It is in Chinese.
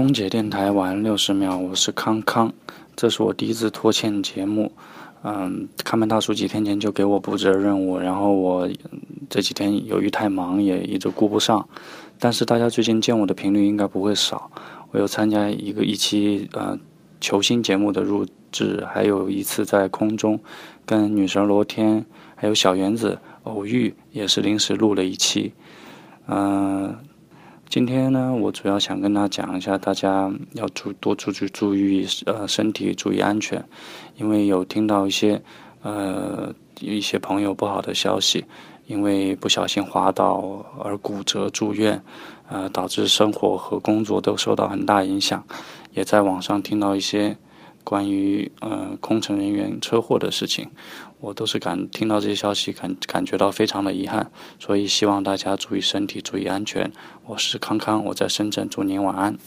空姐电台晚六十秒，我是康康，这是我第一次拖欠节目。嗯，看门大叔几天前就给我布置了任务，然后我这几天由于太忙，也一直顾不上。但是大家最近见我的频率应该不会少。我有参加一个一期呃球星节目的录制，还有一次在空中跟女神罗天还有小原子偶遇，也是临时录了一期。嗯。今天呢，我主要想跟大家讲一下，大家要注多出去注意呃身体，注意安全，因为有听到一些呃一些朋友不好的消息，因为不小心滑倒而骨折住院，呃导致生活和工作都受到很大影响，也在网上听到一些。关于呃空乘人员车祸的事情，我都是感听到这些消息，感感觉到非常的遗憾，所以希望大家注意身体，注意安全。我是康康，我在深圳，祝您晚安。